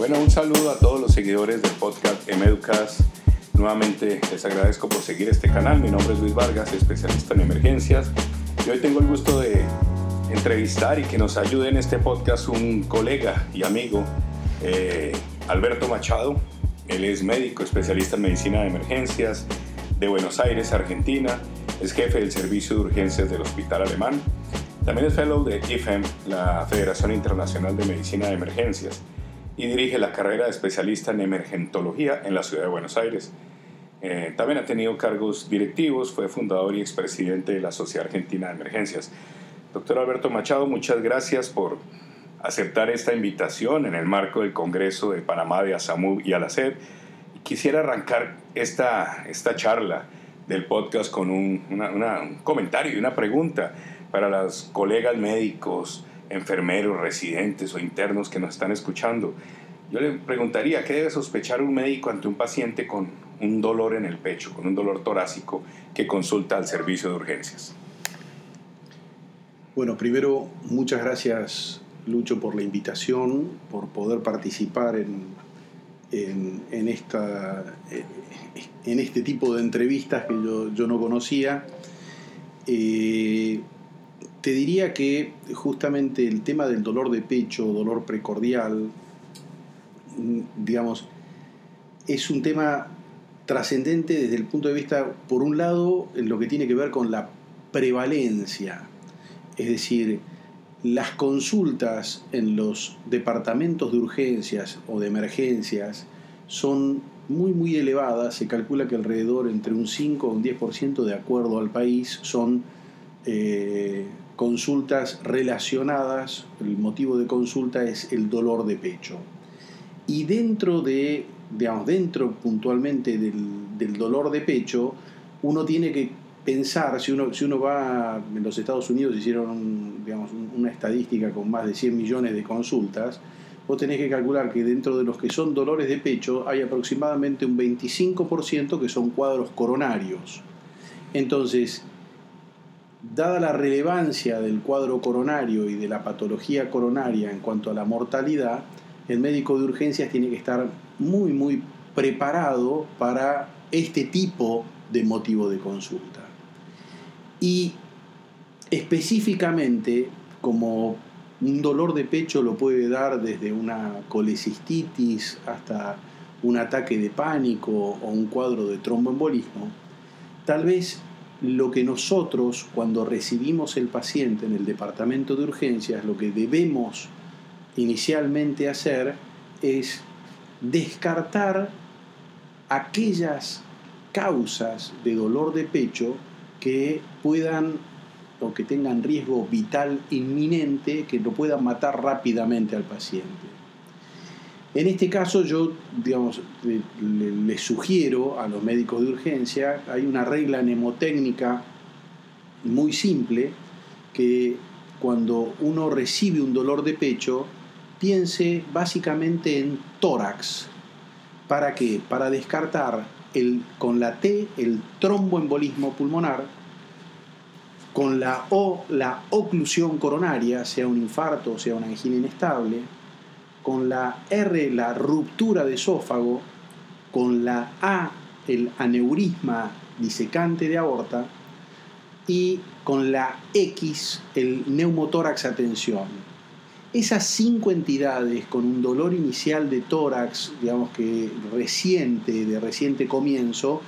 Bueno, un saludo a todos los seguidores del podcast Emeducas. Nuevamente les agradezco por seguir este canal. Mi nombre es Luis Vargas, especialista en emergencias. Y hoy tengo el gusto de entrevistar y que nos ayude en este podcast un colega y amigo, eh, Alberto Machado. Él es médico, especialista en medicina de emergencias de Buenos Aires, Argentina. Es jefe del servicio de urgencias del Hospital Alemán. También es fellow de IFEM, la Federación Internacional de Medicina de Emergencias, y dirige la carrera de especialista en emergentología en la ciudad de Buenos Aires. Eh, también ha tenido cargos directivos, fue fundador y expresidente de la Sociedad Argentina de Emergencias. Doctor Alberto Machado, muchas gracias por aceptar esta invitación en el marco del Congreso de Panamá de ASAMU y ALACED. Quisiera arrancar esta, esta charla del podcast con un, un comentario y una pregunta para los colegas médicos, enfermeros, residentes o internos que nos están escuchando. Yo le preguntaría, ¿qué debe sospechar un médico ante un paciente con un dolor en el pecho, con un dolor torácico que consulta al servicio de urgencias? Bueno, primero, muchas gracias Lucho por la invitación, por poder participar en, en, esta, en este tipo de entrevistas que yo, yo no conocía. Eh, te diría que justamente el tema del dolor de pecho, dolor precordial, mm, digamos, es un tema trascendente desde el punto de vista, por un lado, en lo que tiene que ver con la prevalencia, es decir, las consultas en los departamentos de urgencias o de emergencias son muy muy elevadas, se calcula que alrededor entre un 5 o un 10% de acuerdo al país son eh, consultas relacionadas, el motivo de consulta es el dolor de pecho. Y dentro de, digamos, dentro puntualmente del, dolor de pecho, uno tiene que pensar, si uno, si uno va, en los Estados Unidos hicieron digamos, una estadística con más de 100 millones de consultas, vos tenés que calcular que dentro de los que son dolores de pecho hay aproximadamente un 25% que son cuadros coronarios. Entonces, Dada la relevancia del cuadro coronario y de la patología coronaria en cuanto a la mortalidad, el médico de urgencias tiene que estar muy, muy preparado para este tipo de motivo de consulta. Y específicamente, como un dolor de pecho lo puede dar desde una colecistitis hasta un ataque de pánico o un cuadro de tromboembolismo, tal vez lo que nosotros cuando recibimos el paciente en el departamento de urgencias, lo que debemos inicialmente hacer es descartar aquellas causas de dolor de pecho que puedan o que tengan riesgo vital inminente, que lo puedan matar rápidamente al paciente. En este caso yo, digamos, le, sugiero a los médicos de urgencia, hay una regla mnemotécnica muy simple, que cuando uno recibe un dolor de pecho, piense básicamente en tórax. ¿Para qué? Para descartar el, con la T el tromboembolismo pulmonar, con la O la oclusión coronaria, sea un infarto sea una angina inestable, con la R la ruptura de esófago, con la A el aneurisma disecante de aorta y con la X el neumotórax atención. Esas cinco entidades con un dolor inicial de tórax, digamos que reciente, de reciente comienzo,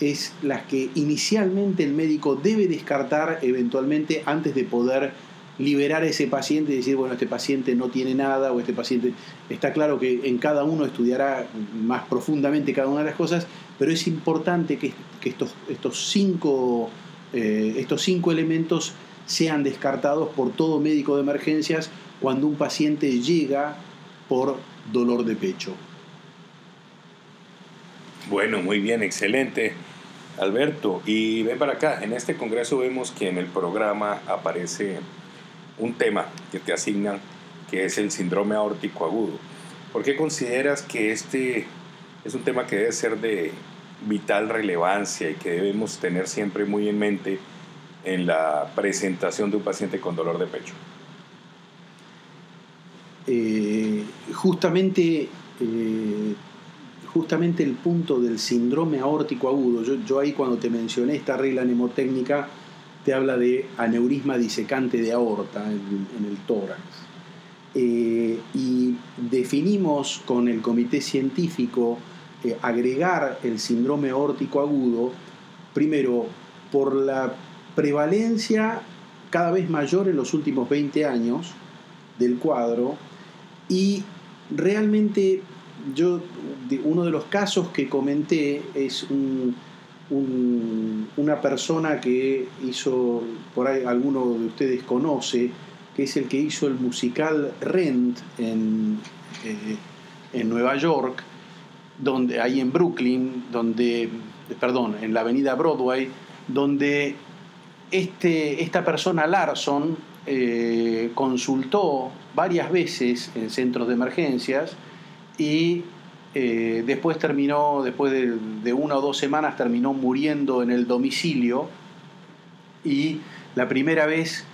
es las que inicialmente el médico debe descartar eventualmente antes de poder liberar a ese paciente y decir, bueno, este paciente no tiene nada o este paciente... Está claro que en cada uno estudiará más profundamente cada una de las cosas, pero es importante que, estos, estos, cinco, eh, estos cinco elementos sean descartados por todo médico de emergencias cuando un paciente llega por dolor de pecho. Bueno, muy bien, excelente. Alberto, y ven para acá, en este congreso vemos que en el programa aparece un tema que te asignan que es el síndrome aórtico agudo. ¿Por qué consideras que este es un tema que debe ser de vital relevancia y que debemos tener siempre muy en mente en la presentación de un paciente con dolor de pecho? Eh, justamente eh, justamente el punto del síndrome aórtico agudo. Yo, ahí cuando te mencioné esta regla mnemotécnica, te habla de aneurisma disecante de aorta en, el tórax. Eh, y definimos con el comité científico eh, agregar el síndrome aórtico agudo, primero por la prevalencia cada vez mayor en los últimos 20 años del cuadro y realmente yo, uno de los casos que comenté es una persona que hizo, por ahí alguno de ustedes conoce, que es el que hizo el musical Rent en, eh, en Nueva York, donde, ahí en Brooklyn, donde, perdón, en la avenida Broadway, donde este, esta persona Larson eh, consultó varias veces en centros de emergencias y eh, después terminó, después de, una o dos semanas, terminó muriendo en el domicilio. Y la primera vez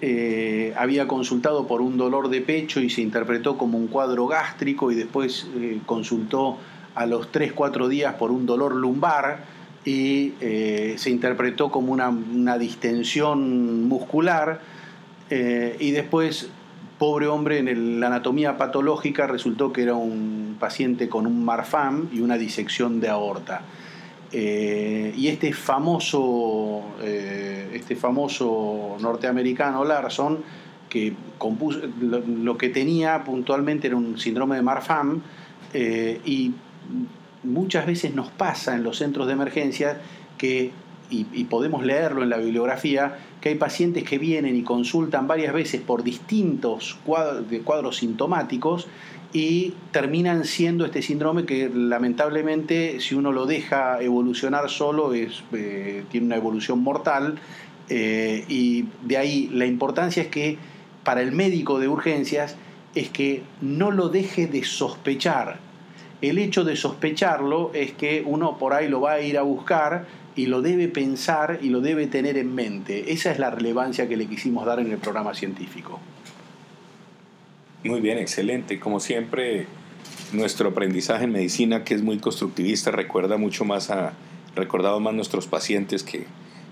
eh, había consultado por un dolor de pecho y se interpretó como un cuadro gástrico y después eh, consultó a los 3-4 días por un dolor lumbar y se interpretó como una, una distensión muscular y después pobre hombre en la anatomía patológica resultó que era un paciente con un marfam y una disección de aorta. Eh, y este famoso, eh, este famoso norteamericano Larson, que compuso, lo, que tenía puntualmente era un síndrome de Marfan, eh, y muchas veces nos pasa en los centros de emergencia que y, podemos leerlo en la bibliografía, que hay pacientes que vienen y consultan varias veces por distintos cuadros, sintomáticos y terminan siendo este síndrome que lamentablemente si uno lo deja evolucionar solo eh, tiene una evolución mortal eh, y de ahí la importancia es que para el médico de urgencias es que no lo deje de sospechar. El hecho de sospecharlo es que uno por ahí lo va a ir a buscar y lo debe pensar y lo debe tener en mente. Esa es la relevancia que le quisimos dar en el programa científico. Muy bien, excelente. Como siempre, nuestro aprendizaje en medicina, que es muy constructivista, recuerda mucho más a, recordado más nuestros pacientes que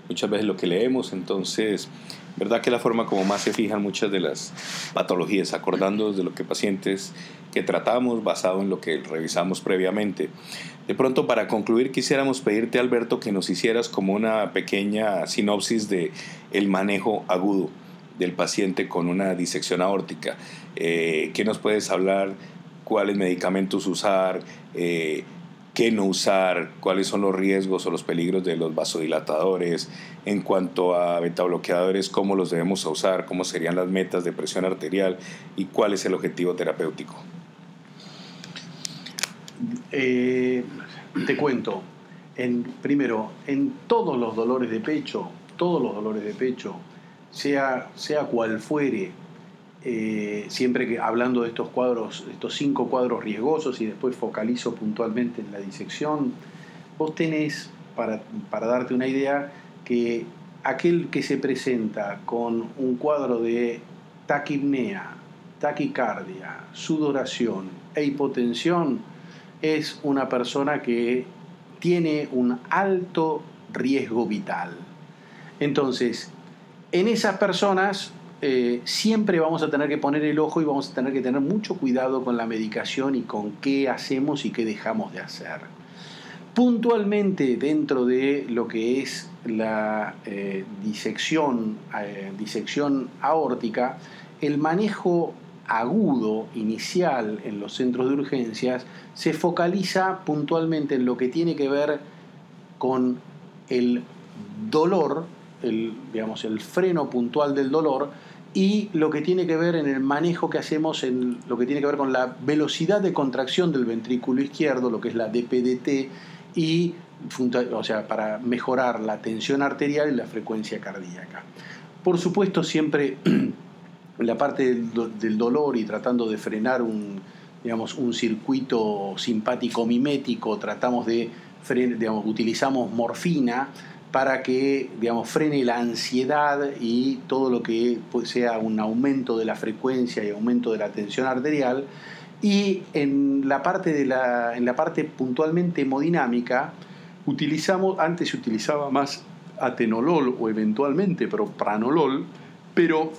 muchas veces lo que leemos. Entonces, verdad que la forma como más se fijan muchas de las patologías, acordando de lo que pacientes que tratamos basado en lo que revisamos previamente. De pronto, para concluir, quisiéramos pedirte, Alberto, que nos hicieras como una pequeña sinopsis de el manejo agudo del paciente con una disección aórtica. Eh, ¿Qué nos puedes hablar? ¿Cuáles medicamentos usar? Eh, qué no usar, cuáles son los riesgos o los peligros de los vasodilatadores, en cuanto a betabloqueadores, cómo los debemos usar, cómo serían las metas de presión arterial y cuál es el objetivo terapéutico. Eh, te cuento, en, primero, en todos los dolores de pecho, todos los dolores de pecho, sea, sea cual fuere, eh, siempre que hablando de estos cuadros, estos cinco cuadros riesgosos y después focalizo puntualmente en la disección, vos tenés, para, para darte una idea, que aquel que se presenta con un cuadro de taquipnea, taquicardia, sudoración e hipotensión, es una persona que tiene un alto riesgo vital. Entonces, en esas personas eh, siempre vamos a tener que poner el ojo y vamos a tener que tener mucho cuidado con la medicación y con qué hacemos y qué dejamos de hacer. Puntualmente dentro de lo que es la eh, disección, eh, disección aórtica, el manejo agudo inicial en los centros de urgencias se focaliza puntualmente en lo que tiene que ver con el dolor, el, digamos, el freno puntual del dolor y lo que tiene que ver en el manejo que hacemos en lo que tiene que ver con la velocidad de contracción del ventrículo izquierdo, lo que es la DPDT, y o sea, para mejorar la tensión arterial y la frecuencia cardíaca. Por supuesto, siempre la parte del, dolor y tratando de frenar un, digamos, un circuito simpático mimético, tratamos de, digamos, utilizamos morfina para que digamos, frene la ansiedad y todo lo que sea un aumento de la frecuencia y aumento de la tensión arterial. Y en la parte, de la, en la parte puntualmente hemodinámica, utilizamos, antes se utilizaba más atenolol o eventualmente propranolol, pero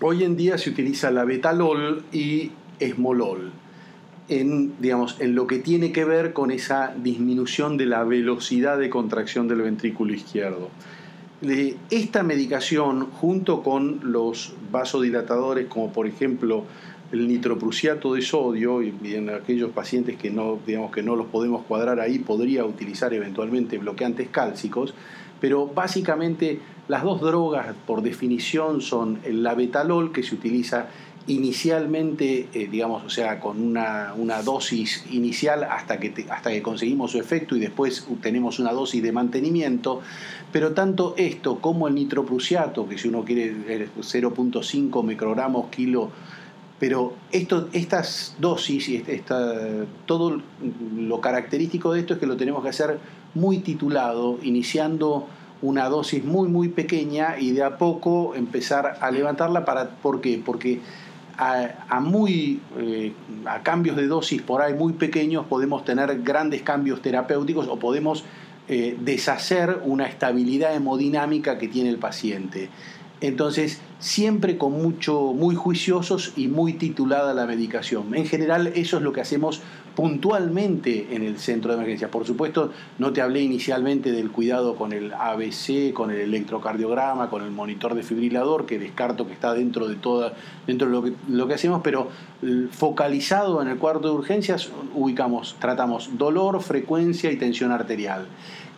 hoy en día se utiliza la betalol y esmolol en, digamos, en lo que tiene que ver con esa disminución de la velocidad de contracción del ventrículo izquierdo. Esta medicación, junto con los vasodilatadores, como por ejemplo el nitroprusiato de sodio, y en aquellos pacientes que no, digamos, que no los podemos cuadrar ahí, podría utilizar eventualmente bloqueantes cálcicos, pero básicamente las dos drogas por definición son el labetalol, que se utiliza inicialmente, eh, digamos, o sea, con una, dosis inicial hasta que, hasta que conseguimos su efecto y después tenemos una dosis de mantenimiento, pero tanto esto como el nitroprusiato, que si uno quiere 0.5 microgramos kilo, pero esto, estas dosis y esta, todo lo característico de esto es que lo tenemos que hacer muy titulado, iniciando una dosis muy muy pequeña y de a poco empezar a levantarla para ¿por qué? Porque a, muy, eh, a cambios de dosis por ahí muy pequeños podemos tener grandes cambios terapéuticos o podemos eh, deshacer una estabilidad hemodinámica que tiene el paciente. Entonces, siempre con mucho, muy juiciosos y muy titulada la medicación. En general, eso es lo que hacemos puntualmente en el centro de emergencia. Por supuesto, no te hablé inicialmente del cuidado con el ABC, con el electrocardiograma, con el monitor defibrilador, que descarto que está dentro de toda, dentro de lo que, lo que hacemos, pero eh, focalizado en el cuarto de urgencias, ubicamos, tratamos dolor, frecuencia y tensión arterial.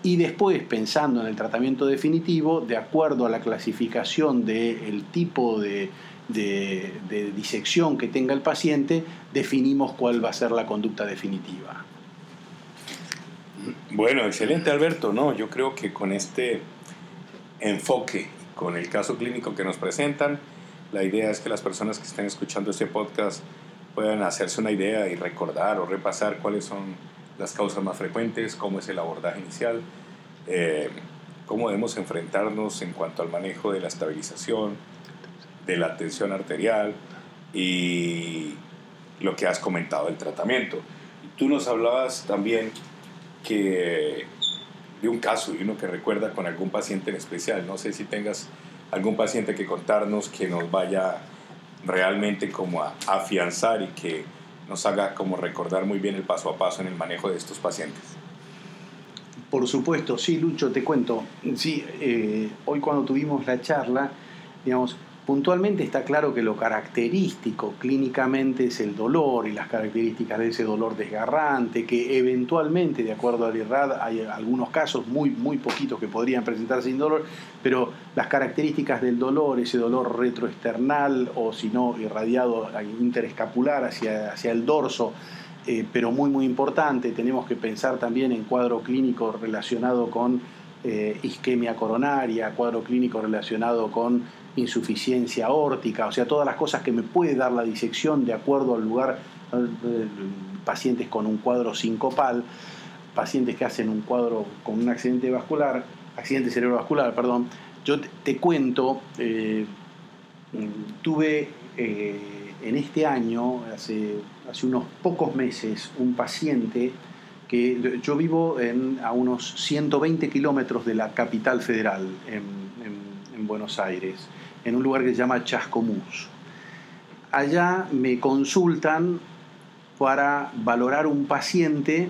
Y después, pensando en el tratamiento definitivo, de acuerdo a la clasificación del tipo de de, disección que tenga el paciente, definimos cuál va a ser la conducta definitiva. Bueno, excelente Alberto, no, yo creo que con este enfoque, con el caso clínico que nos presentan, la idea es que las personas que estén escuchando este podcast puedan hacerse una idea y recordar o repasar cuáles son las causas más frecuentes, cómo es el abordaje inicial, eh, cómo debemos enfrentarnos en cuanto al manejo de la estabilización, de la tensión arterial y lo que has comentado del tratamiento. Tú nos hablabas también que de un caso y uno que recuerda con algún paciente en especial. No sé si tengas algún paciente que contarnos que nos vaya realmente como a afianzar y que nos haga como recordar muy bien el paso a paso en el manejo de estos pacientes. Por supuesto, sí, Lucho, te cuento. Sí, eh, hoy cuando tuvimos la charla, digamos, Puntualmente está claro que lo característico clínicamente es el dolor y las características de ese dolor desgarrante, que eventualmente, de acuerdo al IRAD, hay algunos casos muy, muy poquitos que podrían presentarse sin dolor, pero las características del dolor, ese dolor retroesternal o si no irradiado interescapular hacia, hacia el dorso, eh, pero muy muy importante, tenemos que pensar también en cuadro clínico relacionado con eh, isquemia coronaria, cuadro clínico relacionado con insuficiencia órtica, o sea, todas las cosas que me puede dar la disección de acuerdo al lugar, eh, pacientes con un cuadro sincopal, pacientes que hacen un cuadro con un accidente vascular, accidente cerebrovascular, perdón. Yo te, cuento, eh, tuve en este año, hace, hace unos pocos meses, un paciente que yo vivo en, a unos 120 kilómetros de la capital federal, en, Buenos Aires, en un lugar que se llama Chascomús. Allá me consultan para valorar un paciente,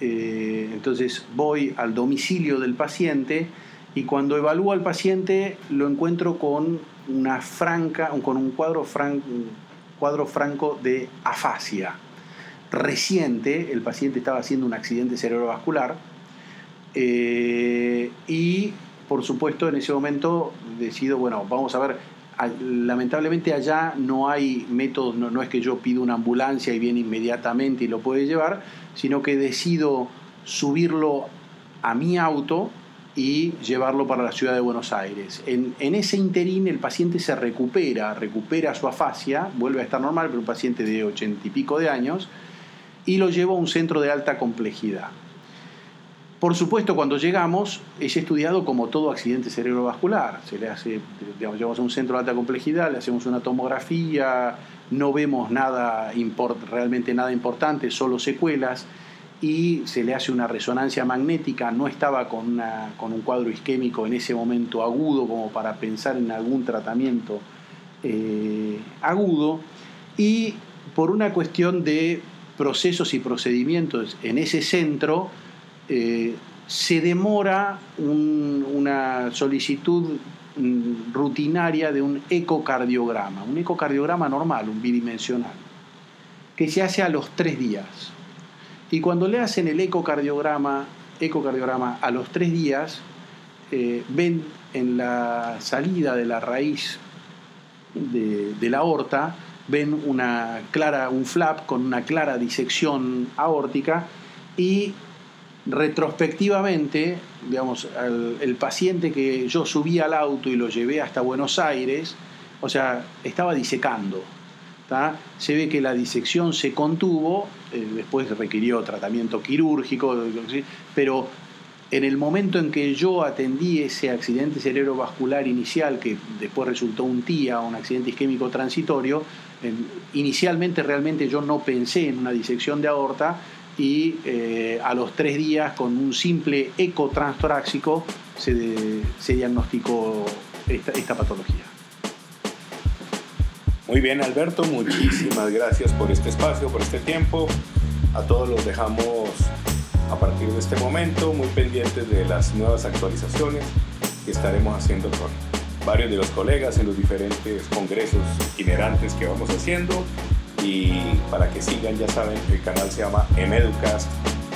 eh, entonces voy al domicilio del paciente y cuando evalúo al paciente lo encuentro con una franca, con un cuadro, un cuadro franco de afasia reciente, el paciente estaba haciendo un accidente cerebrovascular eh, y por supuesto en ese momento decido, bueno, vamos a ver, lamentablemente allá no hay métodos, no, no, es que yo pido una ambulancia y viene inmediatamente y lo puede llevar, sino que decido subirlo a mi auto y llevarlo para la ciudad de Buenos Aires. En, en, ese interín el paciente se recupera, recupera su afasia, vuelve a estar normal, pero un paciente de ochenta y pico de años, y lo llevo a un centro de alta complejidad. Por supuesto, cuando llegamos, es estudiado como todo accidente cerebrovascular. Se le hace, digamos, llevamos a un centro de alta complejidad, le hacemos una tomografía, no vemos nada realmente nada importante, solo secuelas, y se le hace una resonancia magnética, no estaba con, un cuadro isquémico en ese momento agudo como para pensar en algún tratamiento eh, agudo, y por una cuestión de procesos y procedimientos en ese centro, eh, se demora una solicitud mm, rutinaria de un ecocardiograma, un ecocardiograma normal, un bidimensional, que se hace a los tres días. Y cuando le hacen el ecocardiograma, ecocardiograma a los tres días, eh, ven en la salida de la raíz de, de la aorta ven una clara, un flap con una clara disección aórtica y retrospectivamente, digamos, el paciente que yo subí al auto y lo llevé hasta Buenos Aires, o sea, estaba disecando. Se ve que la disección se contuvo, eh, después requirió tratamiento quirúrgico, pero en el momento en que yo atendí ese accidente cerebrovascular inicial, que después resultó un TIA, un accidente isquémico transitorio, inicialmente realmente yo no pensé en una disección de aorta y eh, a los tres días con un simple eco transtoráxico se, se diagnosticó esta, esta patología. Muy bien Alberto, muchísimas gracias por este espacio, por este tiempo. A todos los dejamos a partir de este momento muy pendientes de las nuevas actualizaciones que estaremos haciendo con varios de los colegas en los diferentes congresos itinerantes que vamos haciendo. Y para que sigan, ya saben, el canal se llama Emeducast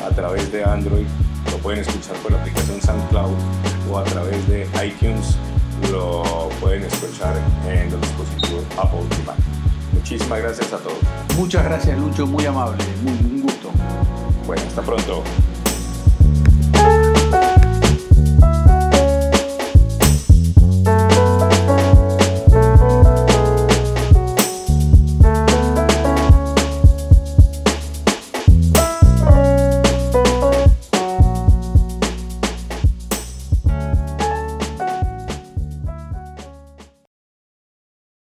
a través de Android. Lo pueden escuchar por la aplicación SoundCloud o a través de iTunes. Lo pueden escuchar en los dispositivos Apple y Mac. Muchísimas gracias a todos. Muchas gracias, Lucho. Muy amable. un gusto. Bueno, hasta pronto.